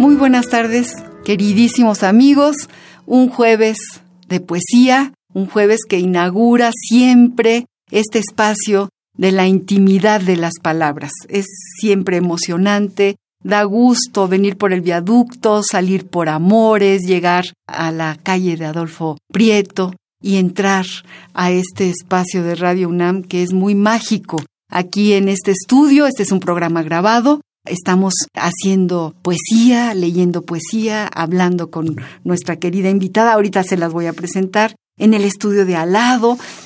Muy buenas tardes, queridísimos amigos. Un jueves de poesía, un jueves que inaugura siempre este espacio de la intimidad de las palabras. Es siempre emocionante, da gusto venir por el viaducto, salir por amores, llegar a la calle de Adolfo Prieto y entrar a este espacio de Radio UNAM que es muy mágico. Aquí en este estudio, este es un programa grabado, Estamos haciendo poesía, leyendo poesía, hablando con nuestra querida invitada. Ahorita se las voy a presentar. En el estudio de al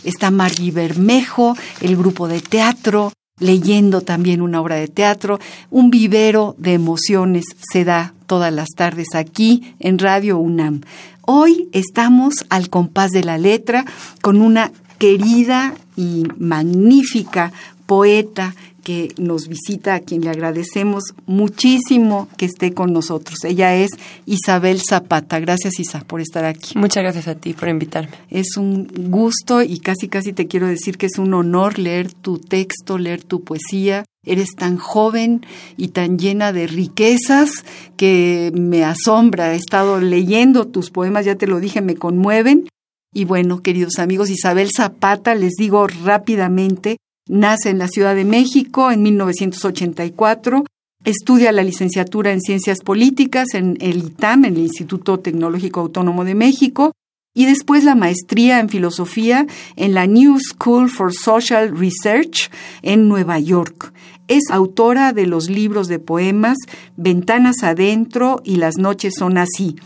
está Margui Bermejo, el grupo de teatro, leyendo también una obra de teatro. Un vivero de emociones se da todas las tardes aquí en Radio UNAM. Hoy estamos al compás de la letra con una querida y magnífica poeta que nos visita, a quien le agradecemos muchísimo que esté con nosotros. Ella es Isabel Zapata. Gracias, Isa, por estar aquí. Muchas gracias a ti por invitarme. Es un gusto y casi, casi te quiero decir que es un honor leer tu texto, leer tu poesía. Eres tan joven y tan llena de riquezas que me asombra. He estado leyendo tus poemas, ya te lo dije, me conmueven. Y bueno, queridos amigos, Isabel Zapata, les digo rápidamente, Nace en la Ciudad de México en 1984, estudia la licenciatura en Ciencias Políticas en el ITAM, en el Instituto Tecnológico Autónomo de México, y después la maestría en Filosofía en la New School for Social Research en Nueva York. Es autora de los libros de poemas Ventanas Adentro y Las Noches Son Así.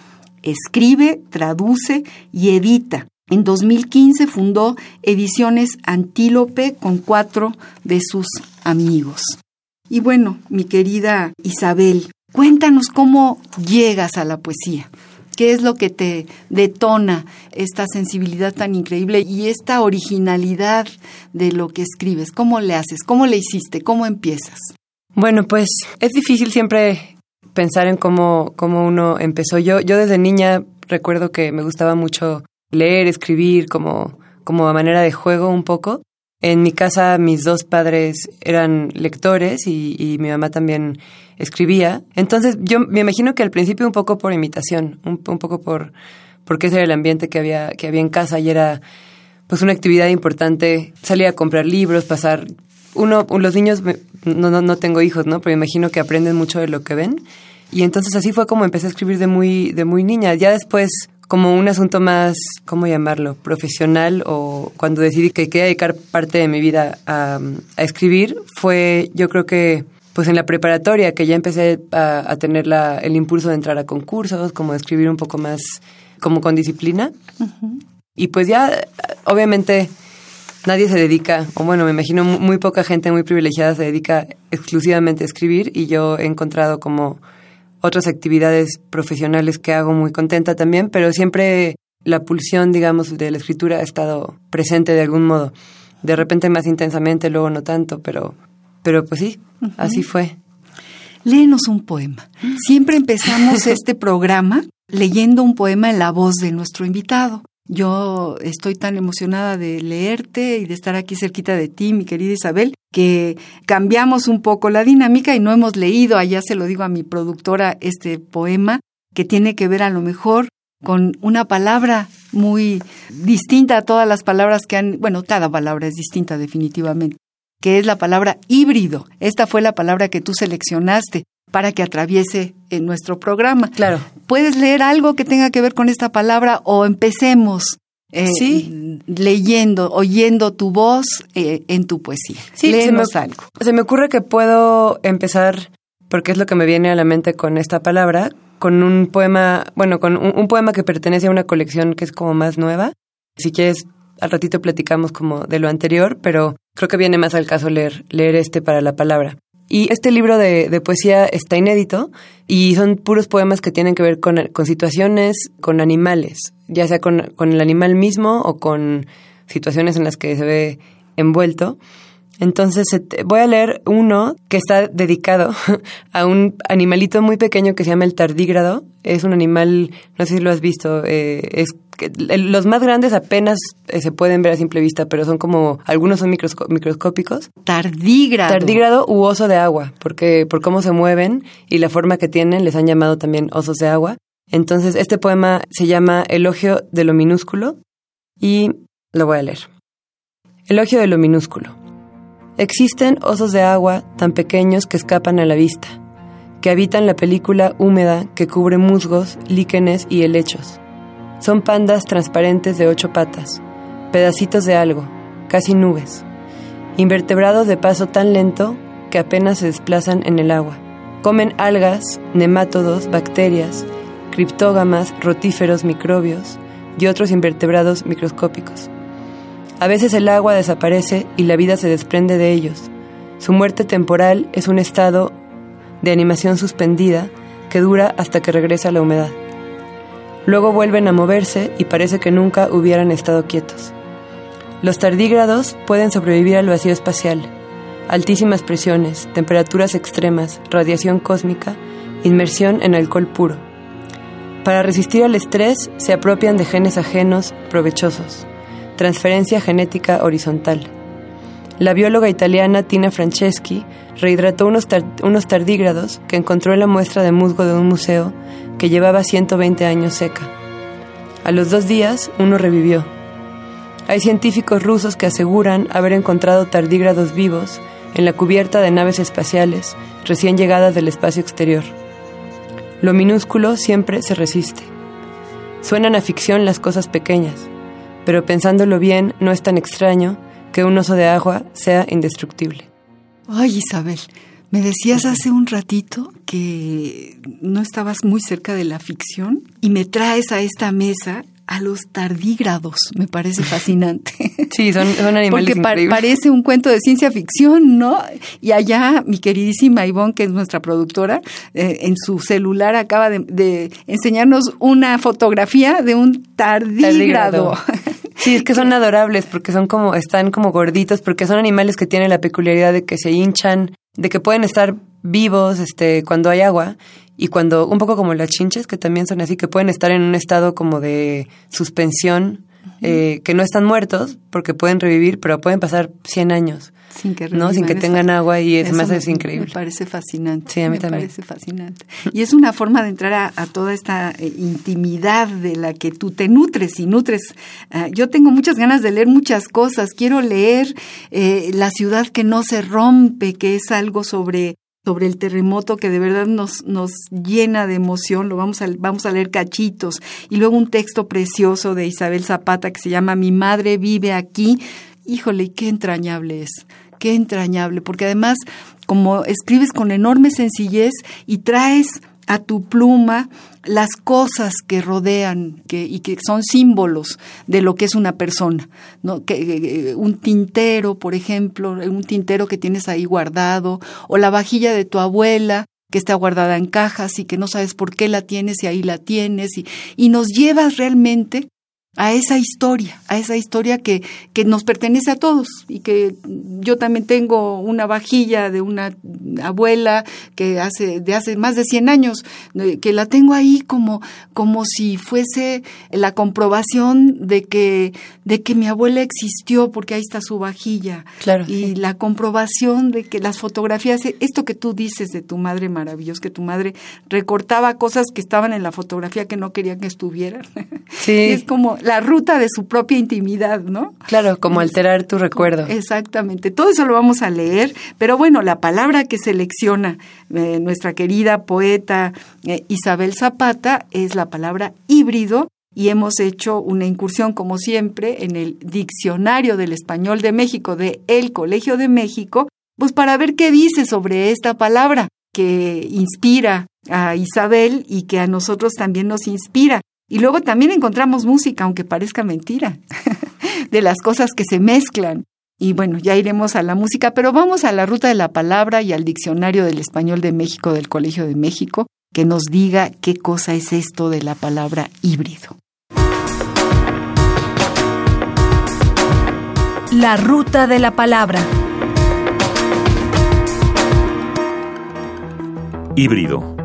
Escribe, traduce y edita. En 2015 fundó Ediciones Antílope con cuatro de sus amigos. Y bueno, mi querida Isabel, cuéntanos cómo llegas a la poesía. ¿Qué es lo que te detona esta sensibilidad tan increíble y esta originalidad de lo que escribes? ¿Cómo le haces? ¿Cómo le hiciste? ¿Cómo empiezas? Bueno, pues es difícil siempre pensar en cómo, cómo uno empezó. Yo, yo desde niña recuerdo que me gustaba mucho leer, escribir como, como a manera de juego un poco. En mi casa mis dos padres eran lectores y, y, mi mamá también escribía. Entonces yo me imagino que al principio un poco por imitación, un, un poco por porque ese era el ambiente que había, que había en casa y era pues una actividad importante. Salir a comprar libros, pasar... Uno, los niños, no, no, no tengo hijos, ¿no? Pero me imagino que aprenden mucho de lo que ven. Y entonces así fue como empecé a escribir de muy, de muy niña. Ya después como un asunto más, ¿cómo llamarlo? Profesional o cuando decidí que quería dedicar parte de mi vida a, escribir, fue yo creo que pues en la preparatoria que ya empecé a, tener la, el impulso de entrar a concursos, como de escribir un poco más como con disciplina. Y pues ya, obviamente, nadie se dedica, o bueno, me imagino muy poca gente muy privilegiada se dedica exclusivamente a escribir y yo he encontrado como otras actividades profesionales que hago muy contenta también, pero siempre la pulsión, digamos, de la escritura ha estado presente de algún modo. De repente más intensamente, luego no tanto, pero, pero pues sí, así fue. Léenos un poema. Siempre empezamos este programa leyendo un poema en la voz de nuestro invitado. Yo estoy tan emocionada de leerte y de estar aquí cerquita de ti, mi querida Isabel, que cambiamos un poco la dinámica y no hemos leído, allá se lo digo a mi productora, este poema que tiene que ver a lo mejor con una palabra muy distinta a todas las palabras que han, bueno, cada palabra es distinta definitivamente, que es la palabra híbrido. Esta fue la palabra que tú seleccionaste para que atraviese en nuestro programa. Claro. ¿Puedes leer algo que tenga que ver con esta palabra o empecemos eh, sí. leyendo, oyendo tu voz eh, en tu poesía? Sí, Léenos se me, algo. Se me ocurre que puedo empezar, porque es lo que me viene a la mente con esta palabra, con un poema, bueno, con un, un poema que pertenece a una colección que es como más nueva. Si quieres, al ratito platicamos como de lo anterior, pero creo que viene más al caso leer, leer este para la palabra. Y este libro de, poesía está inédito y son puros poemas que tienen que ver con, situaciones, con animales, ya sea con, con el animal mismo o con situaciones en las que se ve envuelto. Entonces voy a leer uno que está dedicado a un animalito muy pequeño que se llama el tardígrado. Es un animal, no sé si lo has visto, eh, es los más grandes apenas eh, se pueden ver a simple vista, pero son como, algunos son microscópicos. Tardígrado. Tardígrado u oso de agua, porque por cómo se mueven y la forma que tienen, les han llamado también osos de agua. Entonces, este poema se llama Elogio de lo minúsculo y lo voy a leer. Elogio de lo minúsculo. Existen osos de agua tan pequeños que escapan a la vista, que habitan la película húmeda que cubre musgos, líquenes y helechos. Son pandas transparentes de ocho patas, pedacitos de algo, casi nubes, invertebrados de paso tan lento que apenas se desplazan en el agua. Comen algas, nemátodos, bacterias, criptógamas, rotíferos, microbios y otros invertebrados microscópicos. A veces el agua desaparece y la vida se desprende de ellos. Su muerte temporal es un estado de animación suspendida que dura hasta que regresa la humedad. Luego vuelven a moverse y parece que nunca hubieran estado quietos. Los tardígrados pueden sobrevivir al vacío espacial, altísimas presiones, temperaturas extremas, radiación cósmica, inmersión en alcohol puro. Para resistir al estrés se apropian de genes ajenos provechosos transferencia genética horizontal. La bióloga italiana Tina Franceschi rehidrató unos, unos tardígrados que encontró en la muestra de musgo de un museo que llevaba 120 años seca. A los dos días, uno revivió. Hay científicos rusos que aseguran haber encontrado tardígrados vivos en la cubierta de naves espaciales recién llegadas del espacio exterior. Lo minúsculo siempre se resiste. Suenan a ficción las cosas pequeñas, pero pensándolo bien, no es tan extraño que un oso de agua sea indestructible. Ay, Isabel, me decías hace un ratito que no estabas muy cerca de la ficción y me traes a esta mesa a los tardígrados. Me parece fascinante. Sí, son, son animales Porque parece un cuento de ciencia ficción, ¿no? Y allá mi queridísima Ivonne, que es nuestra productora, eh, en su celular acaba de, enseñarnos una fotografía de un tardígrado. Sí, es que son adorables porque son como, están como gorditos, porque son animales que tienen la peculiaridad de que se hinchan, de que pueden estar vivos este, cuando hay agua y cuando, un poco como las chinches, que también son así, que pueden estar en un estado como de suspensión, eh, que no están muertos porque pueden revivir, pero pueden pasar 100 años. Sin que, ¿no? Sin que tengan agua y es más es increíble. Me parece fascinante. Sí, a mí me también. parece fascinante. Y es una forma de entrar a, toda esta eh, intimidad de la que tú te nutres y nutres. Ah, yo tengo muchas ganas de leer muchas cosas. Quiero leer eh, La ciudad que no se rompe, que es algo sobre sobre el terremoto que de verdad nos, nos llena de emoción, lo vamos a, vamos a leer cachitos, y luego un texto precioso de Isabel Zapata que se llama Mi madre vive aquí, híjole, qué entrañable es, qué entrañable, porque además como escribes con enorme sencillez y traes a tu pluma las cosas que rodean que, y que son símbolos de lo que es una persona. ¿no? Que, eh, un tintero, por ejemplo, un tintero que tienes ahí guardado, o la vajilla de tu abuela que está guardada en cajas y que no sabes por qué la tienes y ahí la tienes, y, y nos llevas realmente a esa historia, a esa historia que, que nos pertenece a todos y que yo también tengo una vajilla de una abuela que hace de hace más de 100 años que la tengo ahí como como si fuese la comprobación de que de que mi abuela existió porque ahí está su vajilla claro, y la comprobación de que las fotografías esto que tú dices de tu madre maravilloso que tu madre recortaba cosas que estaban en la fotografía que no querían que estuvieran sí. es como la ruta de su propia intimidad, ¿no? Claro, como alterar tu recuerdo. Exactamente, todo eso lo vamos a leer, pero bueno, la palabra que selecciona eh, nuestra querida poeta eh, Isabel Zapata es la palabra híbrido y hemos hecho una incursión, como siempre, en el Diccionario del Español de México de El Colegio de México, pues para ver qué dice sobre esta palabra que inspira a Isabel y que a nosotros también nos inspira. Y luego también encontramos música, aunque parezca mentira, de las cosas que se mezclan. Y bueno, ya iremos a la música, pero vamos a la ruta de la palabra y al diccionario del español de México del Colegio de México, que nos diga qué cosa es esto de la palabra híbrido. La ruta de la palabra. Híbrido.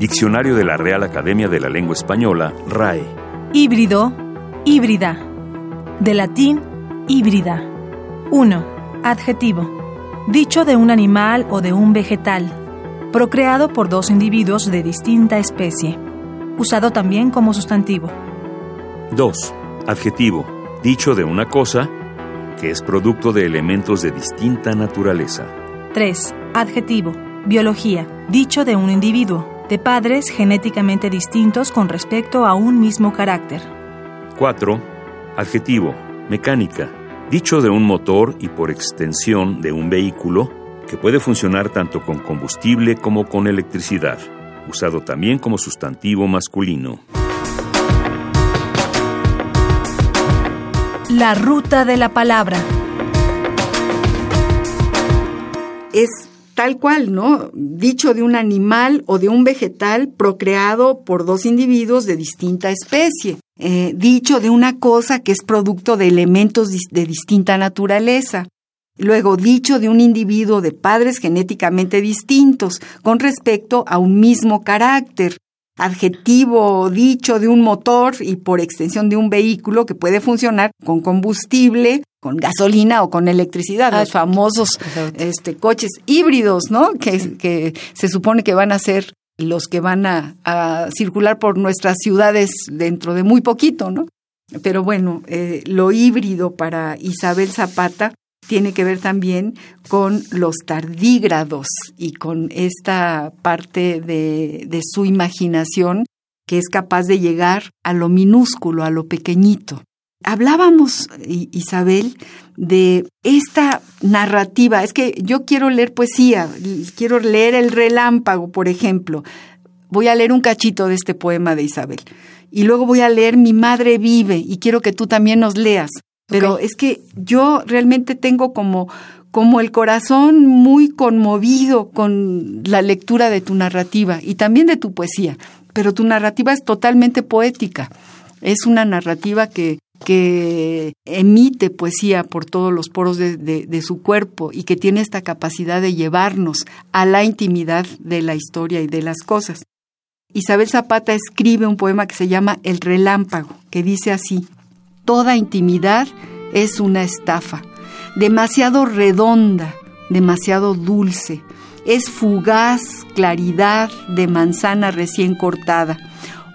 Diccionario de la Real Academia de la Lengua Española, RAE. Híbrido, híbrida. De latín, híbrida. 1. Adjetivo. Dicho de un animal o de un vegetal. Procreado por dos individuos de distinta especie. Usado también como sustantivo. 2. Adjetivo. Dicho de una cosa que es producto de elementos de distinta naturaleza. 3. Adjetivo. Biología. Dicho de un individuo, de padres genéticamente distintos con respecto a un mismo carácter. 4. Adjetivo. Mecánica. Dicho de un motor y por extensión de un vehículo que puede funcionar tanto con combustible como con electricidad, usado también como sustantivo masculino. La ruta de la palabra. Es tal cual, ¿no? Dicho de un animal o de un vegetal procreado por dos individuos de distinta especie. Eh, dicho de una cosa que es producto de elementos de distinta naturaleza. Luego, dicho de un individuo de padres genéticamente distintos con respecto a un mismo carácter adjetivo dicho de un motor y por extensión de un vehículo que puede funcionar con combustible, con gasolina o con electricidad, los ah, famosos este, coches híbridos, ¿no? Que, que, se supone que van a ser los que van a, circular por nuestras ciudades dentro de muy poquito, ¿no? Pero bueno, eh, lo híbrido para Isabel Zapata tiene que ver también con los tardígrados y con esta parte de, de su imaginación que es capaz de llegar a lo minúsculo, a lo pequeñito. Hablábamos, Isabel, de esta narrativa. Es que yo quiero leer poesía, quiero leer El relámpago, por ejemplo. Voy a leer un cachito de este poema de Isabel. Y luego voy a leer Mi madre vive y quiero que tú también nos leas. Pero es que yo realmente tengo como, como el corazón muy conmovido con la lectura de tu narrativa y también de tu poesía. Pero tu narrativa es totalmente poética. Es una narrativa que, que emite poesía por todos los poros de, su cuerpo y que tiene esta capacidad de llevarnos a la intimidad de la historia y de las cosas. Isabel Zapata escribe un poema que se llama El relámpago, que dice así, Toda intimidad es una estafa, demasiado redonda, demasiado dulce. Es fugaz claridad de manzana recién cortada,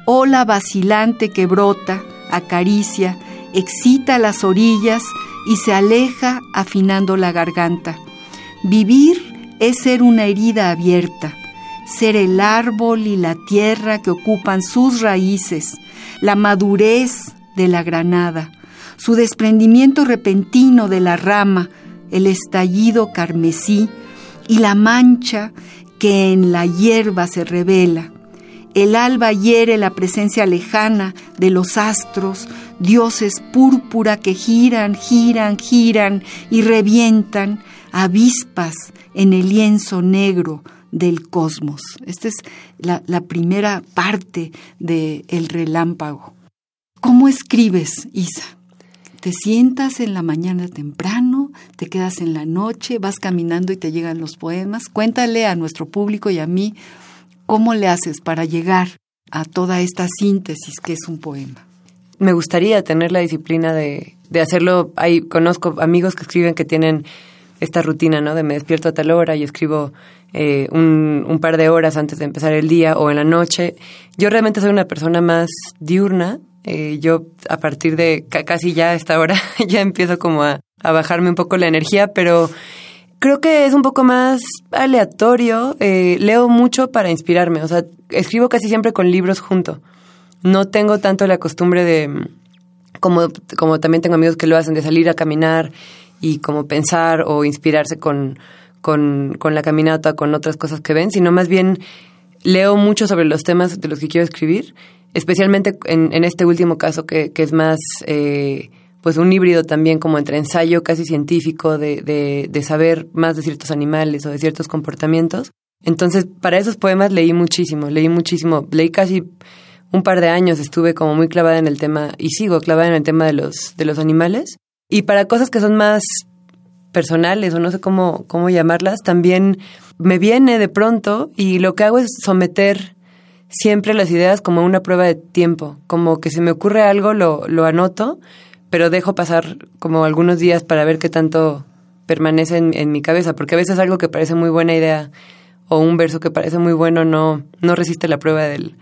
ola vacilante que brota, acaricia, excita las orillas y se aleja afinando la garganta. Vivir es ser una herida abierta, ser el árbol y la tierra que ocupan sus raíces, la madurez de la granada, su desprendimiento repentino de la rama, el estallido carmesí y la mancha que en la hierba se revela. El alba hiere la presencia lejana de los astros, dioses púrpura que giran, giran, giran y revientan, avispas en el lienzo negro del cosmos. Esta es la, primera parte del el relámpago. ¿Cómo escribes, Isa? ¿Te sientas en la mañana temprano? ¿Te quedas en la noche? ¿Vas caminando y te llegan los poemas? Cuéntale a nuestro público y a mí cómo le haces para llegar a toda esta síntesis que es un poema. Me gustaría tener la disciplina de, de hacerlo. Hay, conozco amigos que escriben que tienen esta rutina, ¿no? De me despierto a tal hora y escribo eh, un, un, par de horas antes de empezar el día o en la noche. Yo realmente soy una persona más diurna eh, yo a partir de casi ya a esta hora ya empiezo como a, bajarme un poco la energía, pero creo que es un poco más aleatorio. Eh, leo mucho para inspirarme, o sea, escribo casi siempre con libros junto. No tengo tanto la costumbre de, como, como también tengo amigos que lo hacen, de salir a caminar y como pensar o inspirarse con, con, con la caminata, con otras cosas que ven, sino más bien leo mucho sobre los temas de los que quiero escribir especialmente en, en este último caso que, que es más, eh, pues un híbrido también como entre ensayo casi científico de, de, de saber más de ciertos animales o de ciertos comportamientos. Entonces, para esos poemas leí muchísimo, leí muchísimo, leí casi un par de años, estuve como muy clavada en el tema, y sigo clavada en el tema de los, de los animales. Y para cosas que son más personales o no sé cómo, cómo llamarlas, también me viene de pronto y lo que hago es someter siempre las ideas como una prueba de tiempo, como que se me ocurre algo, lo, lo anoto, pero dejo pasar como algunos días para ver qué tanto permanece en, mi cabeza, porque a veces algo que parece muy buena idea o un verso que parece muy bueno no, no resiste la prueba del,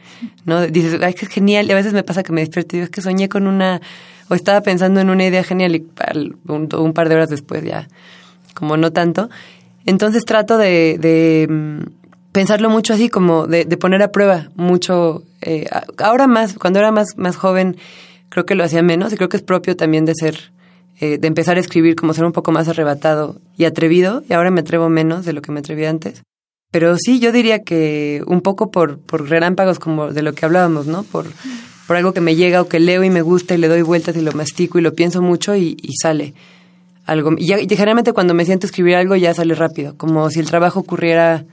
¿no? Dices, ay, que genial, y a veces me pasa que me despierto y digo, es que soñé con una, o estaba pensando en una idea genial y un, un par de horas después ya, como no tanto. Entonces trato de, de mm, pensarlo mucho así, como de, de poner a prueba mucho, eh, ahora más, cuando era más, más joven, creo que lo hacía menos y creo que es propio también de ser, eh, de empezar a escribir como ser un poco más arrebatado y atrevido, y ahora me atrevo menos de lo que me atreví antes. Pero sí, yo diría que un poco por, por relámpagos como de lo que hablábamos, ¿no? Por, por algo que me llega o que leo y me gusta y le doy vueltas y lo mastico y lo pienso mucho y, y sale algo. Y, ya, y generalmente cuando me siento a escribir algo ya sale rápido, como si el trabajo ocurriera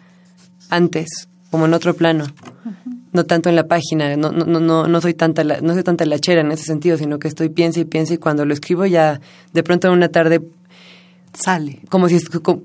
antes, como en otro plano. No tanto en la página, no, no, no, no soy tanta la, no soy tanta lachera en ese sentido, sino que estoy piensa y piensa y cuando lo escribo ya de pronto en una tarde sale. Como si,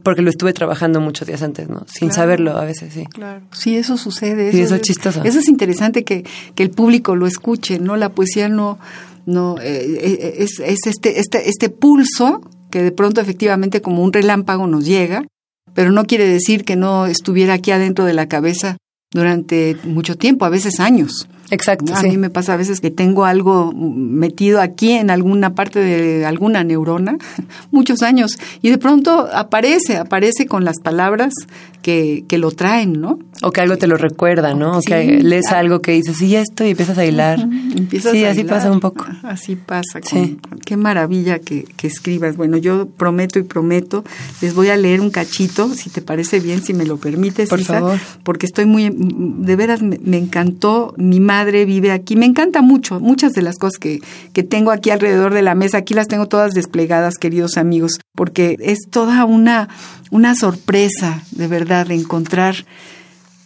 porque lo estuve trabajando muchos días antes, ¿no? Sin Claro. saberlo a veces, sí. Claro. Sí, eso sucede. Sí, eso es chistoso. Eso es interesante que, que el público lo escuche, ¿no? La poesía no, no eh, eh, es, es este, este, este pulso que de pronto efectivamente como un relámpago nos llega, pero no quiere decir que no estuviera aquí adentro de la cabeza durante mucho tiempo, a veces años. Exacto, A sí. mí me pasa a veces que tengo algo metido aquí en alguna parte de alguna neurona, muchos años, y de pronto aparece, aparece con las palabras que, que lo traen, ¿no? O que algo te lo recuerda, ¿no? O Sí, que lees claro. algo que dices, y esto, y empiezas a hilar. Empiezas sí, a así hilar. pasa un poco. Así pasa. con- Sí. Qué maravilla que, que escribas. Bueno, yo prometo y prometo, les voy a leer un cachito, si te parece bien, si me lo permites, Por Isa, favor. porque estoy muy, de veras me, me encantó, mi madre vive aquí, me encanta mucho, muchas de las cosas que, que tengo aquí alrededor de la mesa, aquí las tengo todas desplegadas, queridos amigos, porque es toda una, una sorpresa, de verdad, de encontrar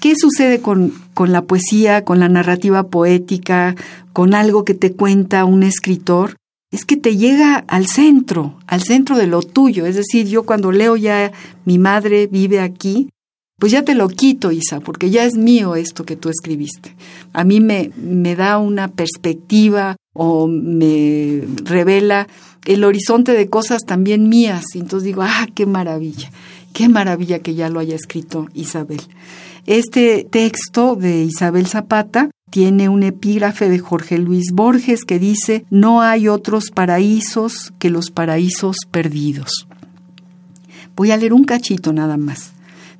¿Qué sucede con, con la poesía, con la narrativa poética, con algo que te cuenta un escritor? Es que te llega al centro, al centro de lo tuyo. Es decir, yo cuando leo ya mi madre vive aquí, pues ya te lo quito, Isa, porque ya es mío esto que tú escribiste. A mí me, me da una perspectiva o me revela el horizonte de cosas también mías. Y entonces digo, ah, qué maravilla, qué maravilla que ya lo haya escrito Isabel. Este texto de Isabel Zapata tiene un epígrafe de Jorge Luis Borges que dice, no hay otros paraísos que los paraísos perdidos. Voy a leer un cachito nada más.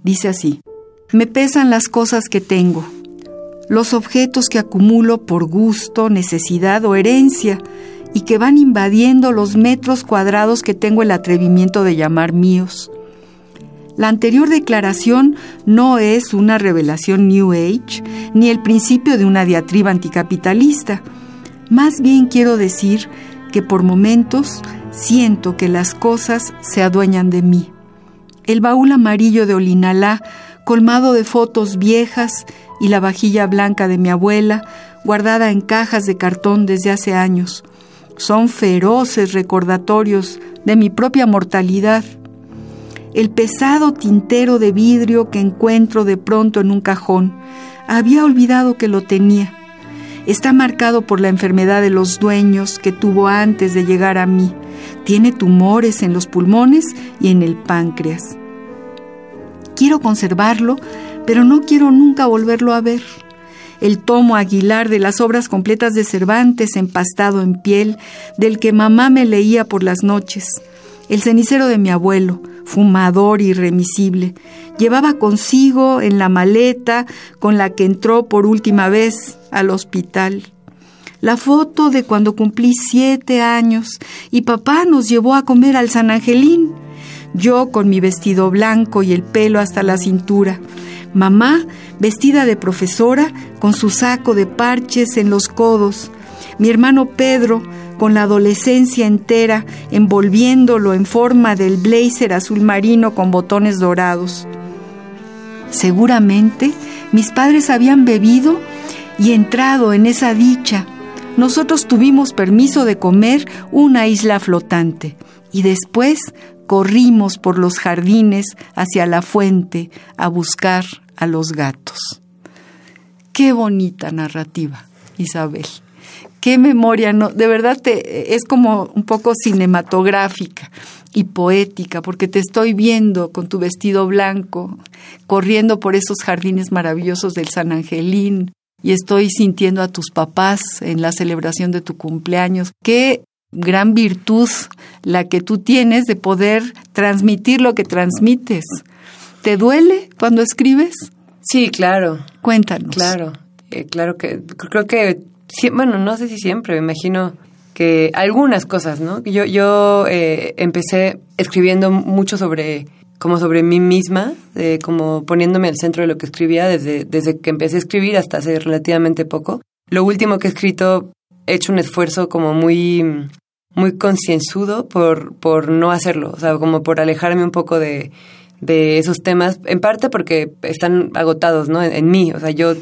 Dice así, me pesan las cosas que tengo, los objetos que acumulo por gusto, necesidad o herencia y que van invadiendo los metros cuadrados que tengo el atrevimiento de llamar míos. La anterior declaración no es una revelación New Age ni el principio de una diatriba anticapitalista. Más bien quiero decir que por momentos siento que las cosas se adueñan de mí. El baúl amarillo de Olinalá, colmado de fotos viejas, y la vajilla blanca de mi abuela, guardada en cajas de cartón desde hace años, son feroces recordatorios de mi propia mortalidad el pesado tintero de vidrio que encuentro de pronto en un cajón. Había olvidado que lo tenía. Está marcado por la enfermedad de los dueños que tuvo antes de llegar a mí. Tiene tumores en los pulmones y en el páncreas. Quiero conservarlo, pero no quiero nunca volverlo a ver. El tomo Aguilar de las obras completas de Cervantes empastado en piel, del que mamá me leía por las noches. El cenicero de mi abuelo, fumador irremisible, llevaba consigo en la maleta con la que entró por última vez al hospital. La foto de cuando cumplí siete años y papá nos llevó a comer al San Angelín. Yo con mi vestido blanco y el pelo hasta la cintura. Mamá vestida de profesora con su saco de parches en los codos. Mi hermano Pedro con la adolescencia entera envolviéndolo en forma del blazer azul marino con botones dorados. Seguramente mis padres habían bebido y entrado en esa dicha. Nosotros tuvimos permiso de comer una isla flotante y después corrimos por los jardines hacia la fuente a buscar a los gatos. Qué bonita narrativa, Isabel. Qué memoria, no, de verdad te, es como un poco cinematográfica y poética, porque te estoy viendo con tu vestido blanco, corriendo por esos jardines maravillosos del San Angelín, y estoy sintiendo a tus papás en la celebración de tu cumpleaños. Qué gran virtud la que tú tienes de poder transmitir lo que transmites. ¿Te duele cuando escribes? Sí, claro. Cuéntanos. Claro, eh, claro que creo que, bueno, no sé si siempre, me imagino que algunas cosas, ¿no? Yo, yo eh, empecé escribiendo mucho sobre como sobre mí misma, eh, como poniéndome al centro de lo que escribía desde, desde que empecé a escribir hasta hace relativamente poco. Lo último que he escrito, he hecho un esfuerzo como muy muy concienzudo por, por no hacerlo, o sea, como por alejarme un poco de, de esos temas, en parte porque están agotados, ¿no? En, mí, o sea, yo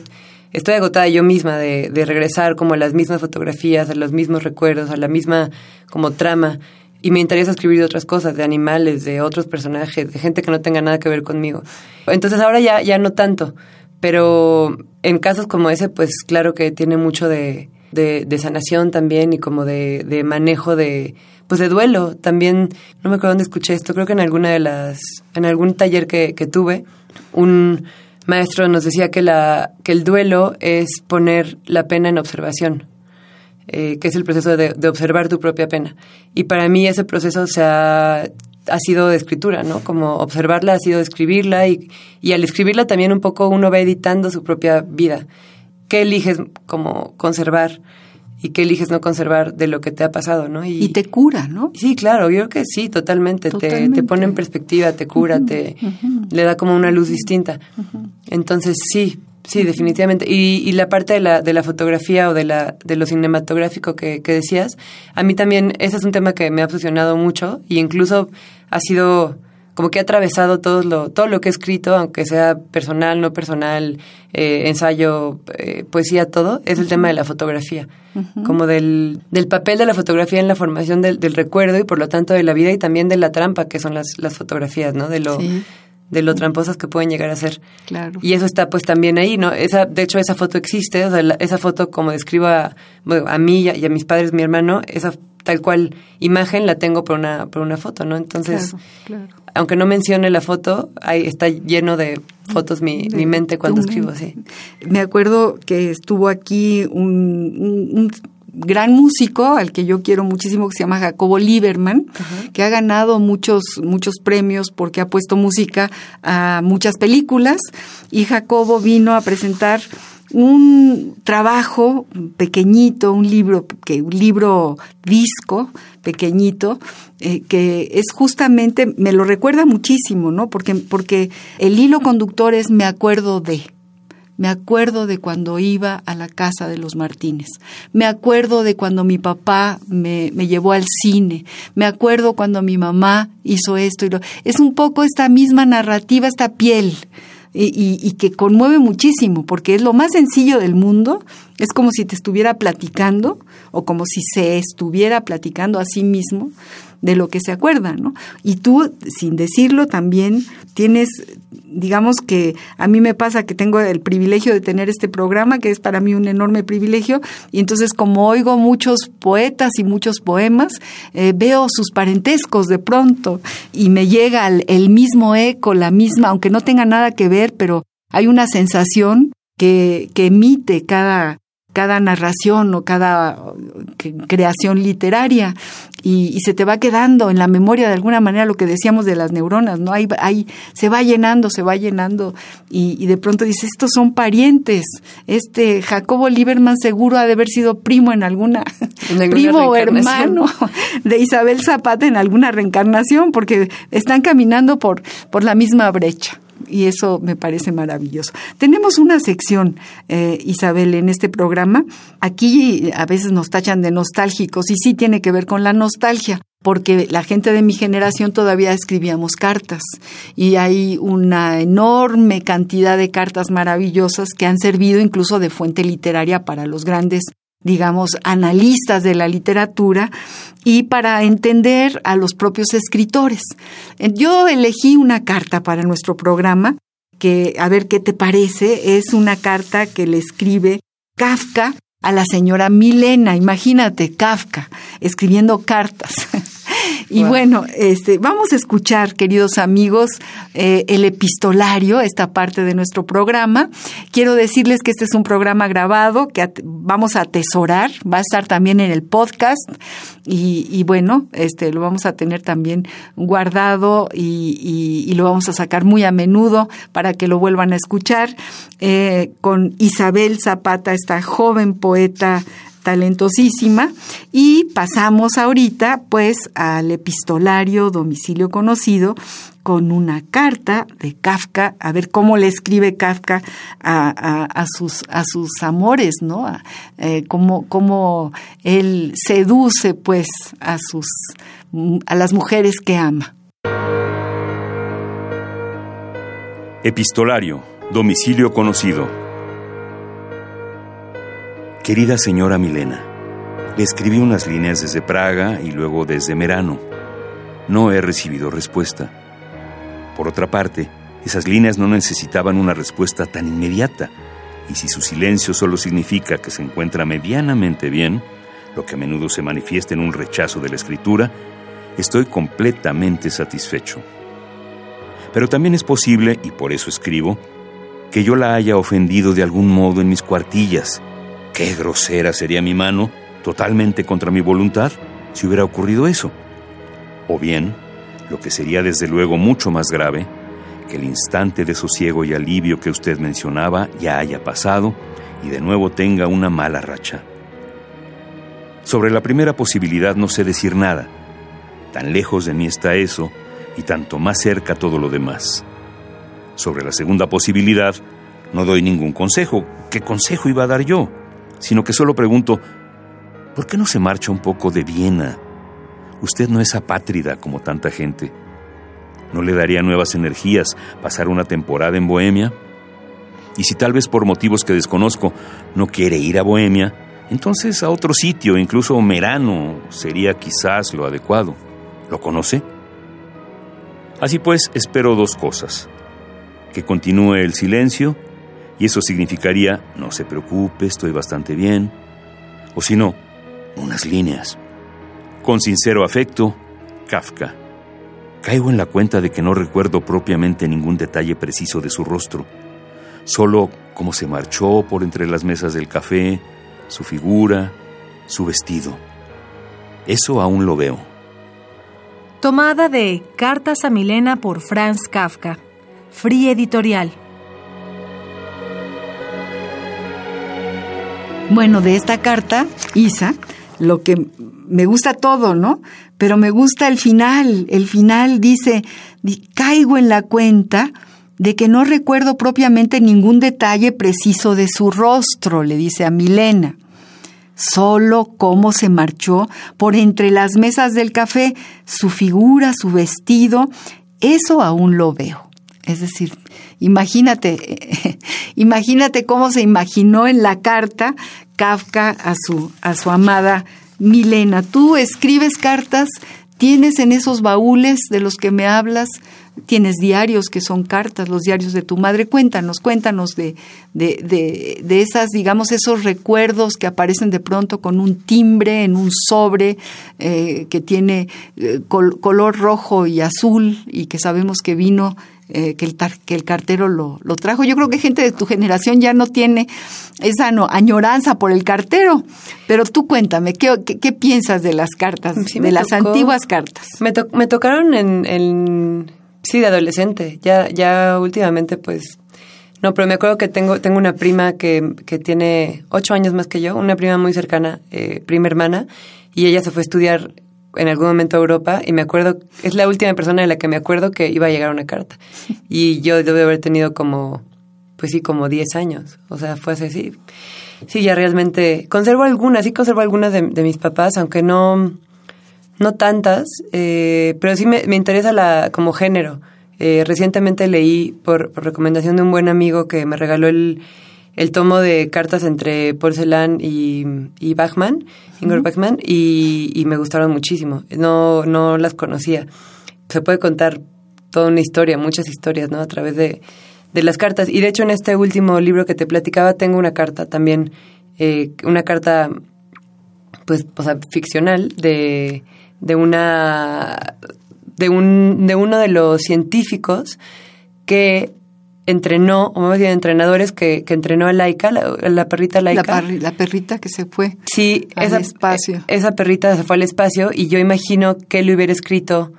estoy agotada yo misma de, de, regresar como a las mismas fotografías, a los mismos recuerdos, a la misma como trama, y me interesa escribir de otras cosas, de animales, de otros personajes, de gente que no tenga nada que ver conmigo. Entonces ahora ya, ya no tanto, pero en casos como ese, pues claro que tiene mucho de de, sanación también y como de, manejo de, pues de duelo. También, no me acuerdo dónde escuché esto, creo que en alguna de las, en algún taller que, tuve, un maestro nos decía que, la, que el duelo es poner la pena en observación. Eh, que es el proceso de, observar tu propia pena. Y para mí ese proceso se ha, ha sido de escritura, ¿no? Como observarla ha sido escribirla y, y al escribirla también un poco uno va editando su propia vida qué eliges como conservar y qué eliges no conservar de lo que te ha pasado, ¿no? Y, te cura, ¿no? Sí, claro, yo creo que sí, totalmente. Te, te, pone en perspectiva, te cura, te le da como una luz distinta. Entonces, sí, sí, definitivamente. Y, y, la parte de la, de la fotografía o de, la, de lo cinematográfico que, que decías, a mí también ese es un tema que me ha fusionado mucho y incluso ha sido como que ha atravesado todo lo, todo lo que he escrito, aunque sea personal, no personal, eh, ensayo, eh, poesía, todo, es el tema de la fotografía, como del, del papel de la fotografía en la formación del, del, recuerdo y por lo tanto de la vida y también de la trampa que son las, las fotografías, ¿no? De lo, de lo tramposas que pueden llegar a ser. Claro. Y eso está pues también ahí, ¿no? Esa, de hecho, esa foto existe, o sea, esa foto como describo a, a mí y a, y a mis padres, mi hermano, esa tal cual imagen la tengo por una, por una foto, ¿no? Entonces, aunque no mencione la foto, ahí está lleno de fotos mi, mi mente cuando escribo así. Me acuerdo que estuvo aquí un, gran músico al que yo quiero muchísimo que se llama Jacobo Lieberman, que ha ganado muchos muchos premios porque ha puesto música a muchas películas y Jacobo vino a presentar un trabajo pequeñito, un libro, que, un libro disco pequeñito, eh, que es justamente, me lo recuerda muchísimo, ¿no? Porque, porque el hilo conductor es me acuerdo de. Me acuerdo de cuando iba a la casa de los Martínez. Me acuerdo de cuando mi papá me, me llevó al cine. Me acuerdo cuando mi mamá hizo esto y lo. Es un poco esta misma narrativa, esta piel y, y, que conmueve muchísimo, porque es lo más sencillo del mundo, es como si te estuviera platicando o como si se estuviera platicando a sí mismo de lo que se acuerda, ¿no? Y tú, sin decirlo, también tienes, digamos que a mí me pasa que tengo el privilegio de tener este programa, que es para mí un enorme privilegio, y entonces como oigo muchos poetas y muchos poemas, eh, veo sus parentescos de pronto y me llega el, el mismo eco, la misma, aunque no tenga nada que ver, pero hay una sensación que, que emite cada, cada narración o cada creación literaria y, se te va quedando en la memoria de alguna manera lo que decíamos de las neuronas, ¿no? Ahí, ahí se va llenando, se va llenando y, de pronto dices, estos son parientes. Este Jacobo Lieberman seguro ha de haber sido primo en alguna, primo o hermano de Isabel Zapata en alguna reencarnación porque están caminando por, por la misma brecha. Y eso me parece maravilloso. Tenemos una sección, eh, Isabel, en este programa. Aquí a veces nos tachan de nostálgicos y sí tiene que ver con la nostalgia porque la gente de mi generación todavía escribíamos cartas y hay una enorme cantidad de cartas maravillosas que han servido incluso de fuente literaria para los grandes digamos, analistas de la literatura y para entender a los propios escritores. Yo elegí una carta para nuestro programa que, a ver qué te parece, es una carta que le escribe Kafka a la señora Milena, imagínate, Kafka, escribiendo cartas. Y bueno, este, vamos a escuchar, queridos amigos, eh, el epistolario, esta parte de nuestro programa. Quiero decirles que este es un programa grabado que vamos a atesorar, va a estar también en el podcast y, bueno, este, lo vamos a tener también guardado y, lo vamos a sacar muy a menudo para que lo vuelvan a escuchar eh, con Isabel Zapata, esta joven poeta talentosísima. Y pasamos ahorita pues al epistolario domicilio conocido con una carta de Kafka, a ver cómo le escribe Kafka a, sus, a sus amores, ¿no? A, eh, cómo, cómo él seduce pues a, sus, a las mujeres que ama. Epistolario, domicilio conocido. Querida señora Milena, le escribí unas líneas desde Praga y luego desde Merano. No he recibido respuesta. Por otra parte, esas líneas no necesitaban una respuesta tan inmediata, y si su silencio solo significa que se encuentra medianamente bien, lo que a menudo se manifiesta en un rechazo de la escritura, estoy completamente satisfecho. Pero también es posible, y por eso escribo, que yo la haya ofendido de algún modo en mis cuartillas, Qué grosera sería mi mano, totalmente contra mi voluntad, si hubiera ocurrido eso. O bien, lo que sería desde luego mucho más grave, que el instante de sosiego y alivio que usted mencionaba ya haya pasado y de nuevo tenga una mala racha. Sobre la primera posibilidad no sé decir nada. Tan lejos de mí está eso y tanto más cerca todo lo demás. Sobre la segunda posibilidad, no doy ningún consejo. ¿Qué consejo iba a dar yo? Sino que solo pregunto, ¿por qué no se marcha un poco de Viena? Usted no es apátrida como tanta gente. ¿No le daría nuevas energías pasar una temporada en Bohemia? Y si tal vez por motivos que desconozco no quiere ir a Bohemia, entonces a otro sitio, incluso Merano, sería quizás lo adecuado. ¿Lo conoce? Así pues, espero dos cosas. Que continúe el silencio y eso significaría, no se preocupe, estoy bastante bien. O si no, unas líneas. Con sincero afecto, Kafka. Caigo en la cuenta de que no recuerdo propiamente ningún detalle preciso de su rostro, solo cómo se marchó por entre las mesas del café, su figura, su vestido. Eso aún lo veo. Tomada de Cartas a Milena por Franz Kafka. Free Editorial. Bueno, de esta carta, Isa, lo que me gusta todo, ¿no? Pero me gusta el final. El final dice, caigo en la cuenta de que no recuerdo propiamente ningún detalle preciso de su rostro, le dice a Milena. Solo cómo se marchó por entre las mesas del café, su figura, su vestido, eso aún lo veo. Es decir, imagínate, imagínate cómo se imaginó en la carta Kafka a su, a su amada Milena. Tú escribes cartas, tienes en esos baúles de los que me hablas, tienes diarios que son cartas, los diarios de tu madre. Cuéntanos, cuéntanos de, de, de, esas, digamos, esos recuerdos que aparecen de pronto con un timbre en un sobre eh, que tiene eh, color rojo y azul y que sabemos que vino eh, que, el que el cartero lo, lo, trajo. Yo creo que gente de tu generación ya no tiene esa no, añoranza por el cartero, pero tú cuéntame, ¿qué, qué, piensas de las cartas, de las antiguas cartas? Me, me tocaron en, en, sí, de adolescente, ya, ya últimamente pues... No, pero me acuerdo que tengo, tengo una prima que, que tiene ocho años más que yo, una prima muy cercana, eh, prima hermana, y ella se fue a estudiar en algún momento a Europa y me acuerdo, es la última persona de la que me acuerdo que iba a llegar una carta. Y yo debo haber tenido como, pues sí, como 10 años. O sea, fue así, sí. Sí, ya realmente, conservo algunas, sí conservo algunas de, mis papás, aunque no, no tantas, eh, pero sí me, me, interesa la, como género. Eh, recientemente leí por, por recomendación de un buen amigo que me regaló el el tomo de cartas entre Porcelan y, y Bachman, Ingrid Bachman, y, me gustaron muchísimo. No, no las conocía. Se puede contar toda una historia, muchas historias, ¿no? A través de, de las cartas. Y de hecho, en este último libro que te platicaba, tengo una carta también, eh, una carta, pues, o sea, ficcional de, de una, de un, de uno de los científicos que entrenó, o más bien entrenadores que, que entrenó a Laika, la, perrita Laika. La, perrita que se fue sí, al esa, espacio. Esa perrita se fue al espacio y yo imagino que le hubiera escrito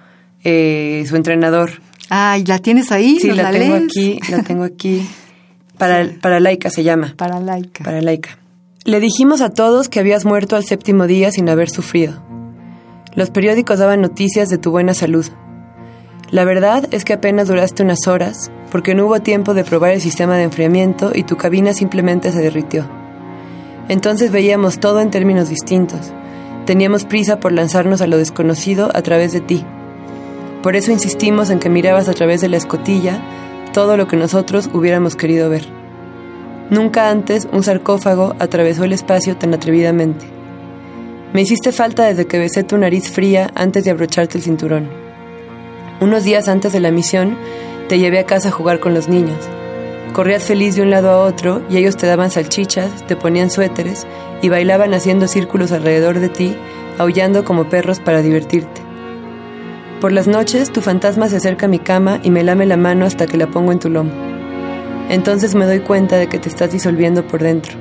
eh, su entrenador. Ah, ¿y la tienes ahí? Sí, la, tengo aquí, la tengo aquí. Para, para Laika se llama. Para Laika. Para Laika. Le dijimos a todos que habías muerto al séptimo día sin haber sufrido. Los periódicos daban noticias de tu buena salud. La verdad es que apenas duraste unas horas, porque no hubo tiempo de probar el sistema de enfriamiento y tu cabina simplemente se derritió. Entonces veíamos todo en términos distintos. Teníamos prisa por lanzarnos a lo desconocido a través de ti. Por eso insistimos en que mirabas a través de la escotilla todo lo que nosotros hubiéramos querido ver. Nunca antes un sarcófago atravesó el espacio tan atrevidamente. Me hiciste falta desde que besé tu nariz fría antes de abrocharte el cinturón. Unos días antes de la misión, te llevé a casa a jugar con los niños. Corrías feliz de un lado a otro y ellos te daban salchichas, te ponían suéteres y bailaban haciendo círculos alrededor de ti, aullando como perros para divertirte. Por las noches, tu fantasma se acerca a mi cama y me lame la mano hasta que la pongo en tu lomo. Entonces me doy cuenta de que te estás disolviendo por dentro.